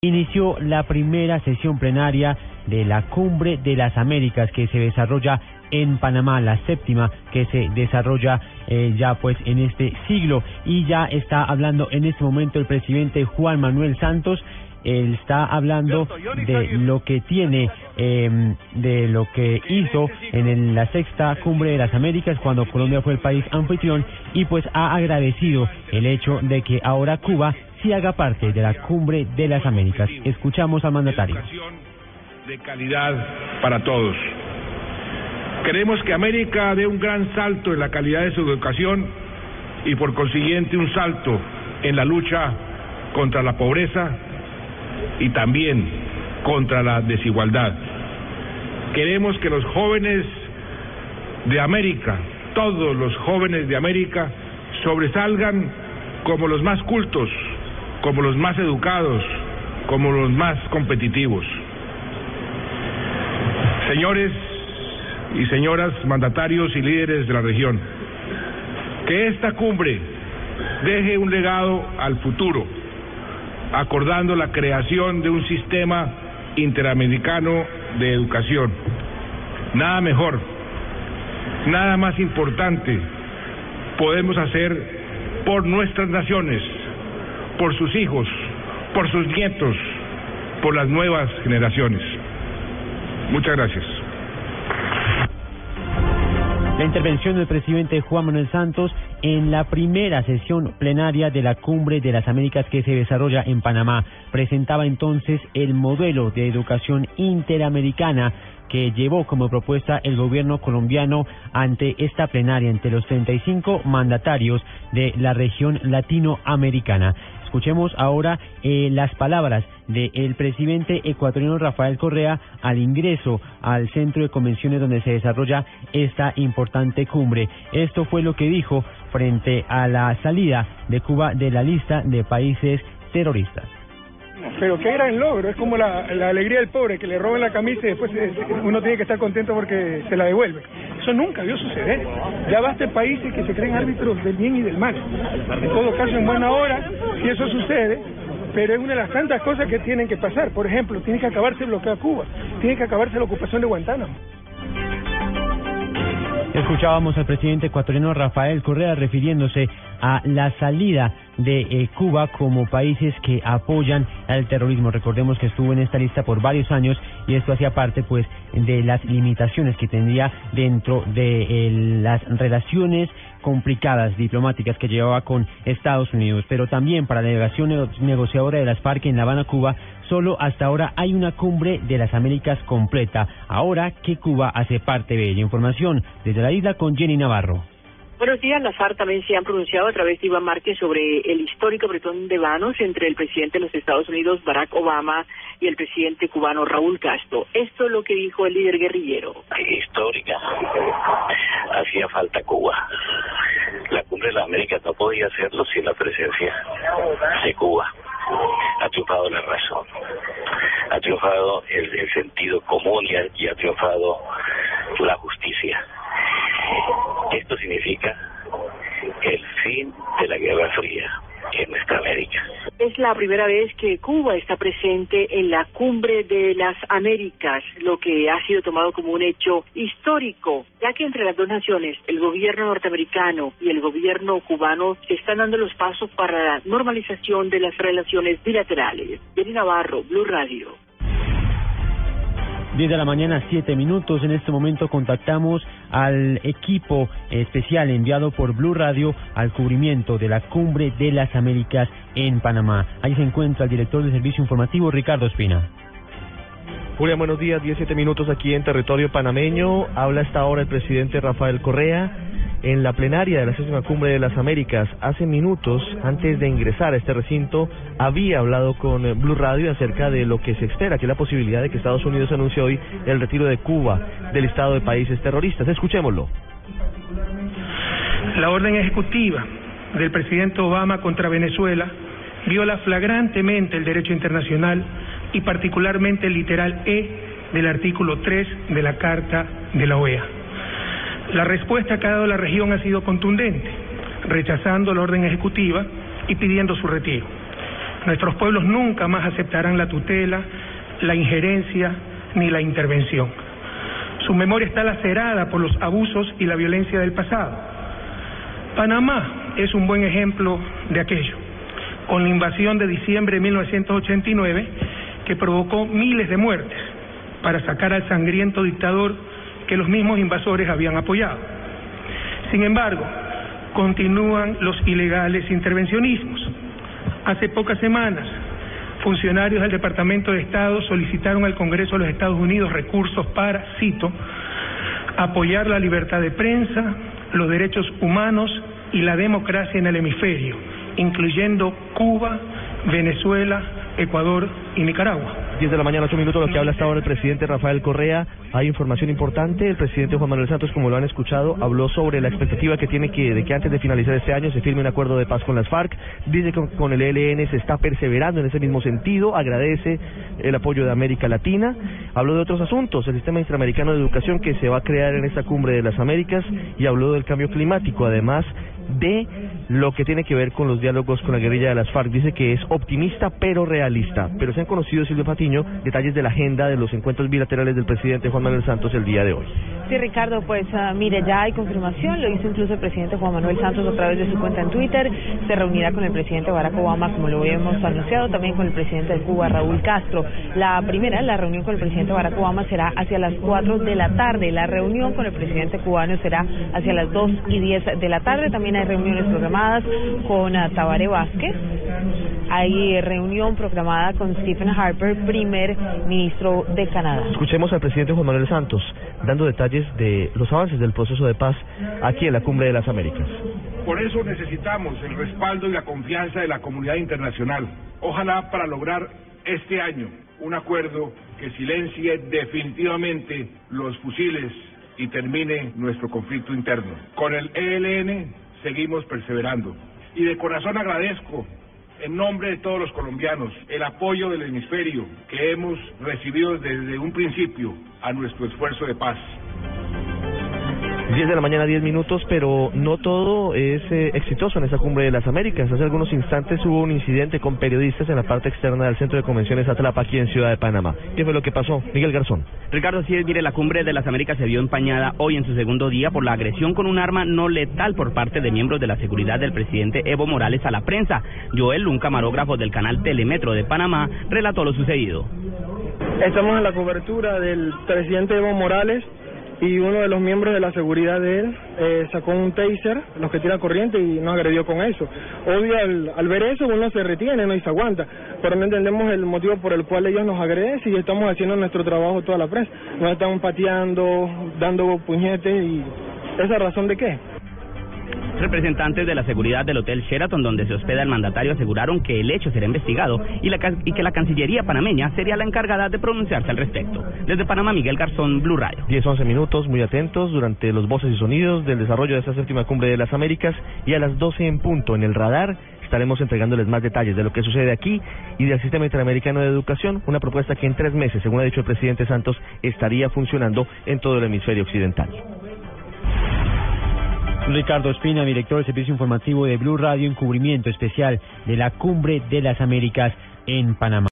inició la primera sesión plenaria de la Cumbre de las Américas que se desarrolla en Panamá, la séptima que se desarrolla eh, ya pues en este siglo. Y ya está hablando en este momento el presidente Juan Manuel Santos. Él está hablando de lo que tiene, eh, de lo que hizo en la sexta cumbre de las Américas cuando Colombia fue el país anfitrión. Y pues ha agradecido el hecho de que ahora Cuba si haga parte de la cumbre de las Américas. Escuchamos al mandatario. De calidad para todos. Queremos que América dé un gran salto en la calidad de su educación y por consiguiente un salto en la lucha contra la pobreza y también contra la desigualdad. Queremos que los jóvenes de América, todos los jóvenes de América, sobresalgan como los más cultos, como los más educados, como los más competitivos. Señores y señoras mandatarios y líderes de la región, que esta cumbre deje un legado al futuro, acordando la creación de un sistema interamericano de educación. Nada mejor, nada más importante podemos hacer por nuestras naciones por sus hijos, por sus nietos, por las nuevas generaciones. Muchas gracias. La intervención del presidente Juan Manuel Santos en la primera sesión plenaria de la Cumbre de las Américas que se desarrolla en Panamá presentaba entonces el modelo de educación interamericana que llevó como propuesta el gobierno colombiano ante esta plenaria entre los 35 mandatarios de la región latinoamericana. Escuchemos ahora eh, las palabras del presidente ecuatoriano Rafael Correa al ingreso al centro de convenciones donde se desarrolla esta importante cumbre. Esto fue lo que dijo frente a la salida de Cuba de la lista de países terroristas. Pero qué gran logro, es como la, alegría del pobre, que le roban la camisa y después uno tiene que estar contento porque se la devuelve. Eso nunca vio suceder. Ya basta países que se creen árbitros del bien y del mal. En todo caso, en buena hora, si eso sucede, pero es una de las tantas cosas que tienen que pasar. Por ejemplo, tiene que acabarse el bloqueo a Cuba, tiene que acabarse la ocupación de Guantánamo. Escuchábamos al presidente ecuatoriano Rafael Correa refiriéndose a la salida de eh, Cuba como países que apoyan al terrorismo. Recordemos que estuvo en esta lista por varios años y esto hacía parte pues de las limitaciones que tendría dentro de eh, las relaciones complicadas diplomáticas que llevaba con Estados Unidos, pero también para la delegación negociadora de las FARC en La Habana, Cuba, solo hasta ahora hay una cumbre de las Américas completa, ahora que Cuba hace parte de ella. Información desde la isla con Jenny Navarro. Buenos días. Las FARC también se han pronunciado a través de Iván Márquez sobre el histórico apretón de vanos entre el presidente de los Estados Unidos, Barack Obama, y el presidente cubano, Raúl Castro. Esto es lo que dijo el líder guerrillero. Histórica. Hacía falta Cuba. La cumbre de las Américas no podía hacerlo sin la presencia de Cuba. Ha triunfado la razón. Ha triunfado el, sentido común y ha triunfado la justicia esto significa el fin de la Guerra Fría en nuestra América. Es la primera vez que Cuba está presente en la cumbre de las Américas, lo que ha sido tomado como un hecho histórico, ya que entre las dos naciones, el gobierno norteamericano y el gobierno cubano, se están dando los pasos para la normalización de las relaciones bilaterales. Jenny Navarro, Blue Radio. 10 de la mañana, 7 minutos. En este momento contactamos al equipo especial enviado por Blue Radio al cubrimiento de la Cumbre de las Américas en Panamá. Ahí se encuentra el director del Servicio Informativo, Ricardo Espina. Julia, buenos días. 17 minutos aquí en territorio panameño. Habla esta hora el presidente Rafael Correa en la plenaria de la séptima cumbre de las Américas. Hace minutos, antes de ingresar a este recinto, había hablado con Blue Radio acerca de lo que se espera, que es la posibilidad de que Estados Unidos anuncie hoy el retiro de Cuba del listado de países terroristas. Escuchémoslo. La orden ejecutiva del presidente Obama contra Venezuela viola flagrantemente el derecho internacional y particularmente el literal E del artículo 3 de la Carta de la OEA. La respuesta que ha dado la región ha sido contundente, rechazando la orden ejecutiva y pidiendo su retiro. Nuestros pueblos nunca más aceptarán la tutela, la injerencia ni la intervención. Su memoria está lacerada por los abusos y la violencia del pasado. Panamá es un buen ejemplo de aquello, con la invasión de diciembre de 1989 que provocó miles de muertes para sacar al sangriento dictador que los mismos invasores habían apoyado. Sin embargo, continúan los ilegales intervencionismos. Hace pocas semanas, funcionarios del Departamento de Estado solicitaron al Congreso de los Estados Unidos recursos para, cito, apoyar la libertad de prensa, los derechos humanos y la democracia en el hemisferio, incluyendo Cuba, Venezuela, Ecuador y Nicaragua. 10 de la mañana, 8 minutos, lo que habla hasta ahora el presidente Rafael Correa. Hay información importante. El presidente Juan Manuel Santos, como lo han escuchado, habló sobre la expectativa que tiene de que antes de finalizar este año se firme un acuerdo de paz con las FARC. Dice que con el ELN se está perseverando en ese mismo sentido. Agradece el apoyo de América Latina. Habló de otros asuntos, el sistema interamericano de educación que se va a crear en esta cumbre de las Américas y habló del cambio climático. Además, de lo que tiene que ver con los diálogos con la guerrilla de las FARC. Dice que es optimista pero realista. Pero se han conocido, Silvio Patiño, detalles de la agenda de los encuentros bilaterales del presidente Juan Manuel Santos el día de hoy. Sí, Ricardo, pues uh, mire, ya hay confirmación, lo hizo incluso el presidente Juan Manuel Santos a través de su cuenta en Twitter, se reunirá con el presidente Barack Obama, como lo habíamos anunciado, también con el presidente de Cuba, Raúl Castro. La primera, la reunión con el presidente Barack Obama será hacia las 4 de la tarde, la reunión con el presidente cubano será hacia las 2 y 10 de la tarde, también hay reuniones programadas con uh, Tabaré Vázquez, hay reunión programada con Stephen Harper, primer ministro de Canadá. Escuchemos al presidente Juan Manuel Santos dando detalles de los avances del proceso de paz aquí en la Cumbre de las Américas. Por eso necesitamos el respaldo y la confianza de la comunidad internacional. Ojalá para lograr este año un acuerdo que silencie definitivamente los fusiles y termine nuestro conflicto interno. Con el ELN seguimos perseverando. Y de corazón agradezco en nombre de todos los colombianos el apoyo del hemisferio que hemos recibido desde un principio a nuestro esfuerzo de paz. 10 de la mañana, 10 minutos, pero no todo es eh, exitoso en esta cumbre de las Américas. Hace algunos instantes hubo un incidente con periodistas en la parte externa del Centro de Convenciones Atlapa, aquí en Ciudad de Panamá. ¿Qué fue lo que pasó? Miguel Garzón. Ricardo, sí, mire, la cumbre de las Américas se vio empañada hoy en su segundo día por la agresión con un arma no letal por parte de miembros de la seguridad del presidente Evo Morales a la prensa. Joel, un camarógrafo del canal Telemetro de Panamá, relató lo sucedido. Estamos en la cobertura del presidente Evo Morales y uno de los miembros de la seguridad de él eh, sacó un taser, los que tira corriente y nos agredió con eso. Obvio, al, al ver eso uno se retiene ¿no? y se aguanta, pero no entendemos el motivo por el cual ellos nos agreden si estamos haciendo nuestro trabajo toda la prensa. Nos estamos pateando, dando puñetes y esa razón de qué. Representantes de la seguridad del Hotel Sheraton, donde se hospeda el mandatario, aseguraron que el hecho será investigado y, la, y que la Cancillería panameña sería la encargada de pronunciarse al respecto. Desde Panamá, Miguel Garzón, Blue Radio. 10, 11 minutos, muy atentos durante los voces y sonidos del desarrollo de esta séptima cumbre de las Américas y a las 12 en punto en el radar estaremos entregándoles más detalles de lo que sucede aquí y del Sistema Interamericano de Educación, una propuesta que en tres meses, según ha dicho el presidente Santos, estaría funcionando en todo el hemisferio occidental. Ricardo Espina, director del Servicio Informativo de Blue Radio, en cubrimiento especial de la Cumbre de las Américas en Panamá.